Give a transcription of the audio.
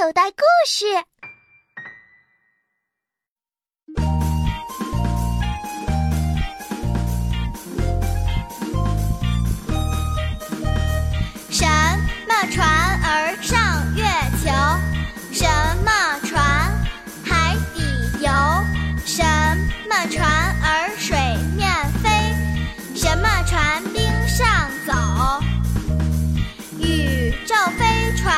口袋故事。什么船儿上月球？什么船海底游？什么船儿水面飞？什么船冰上走？宇宙飞船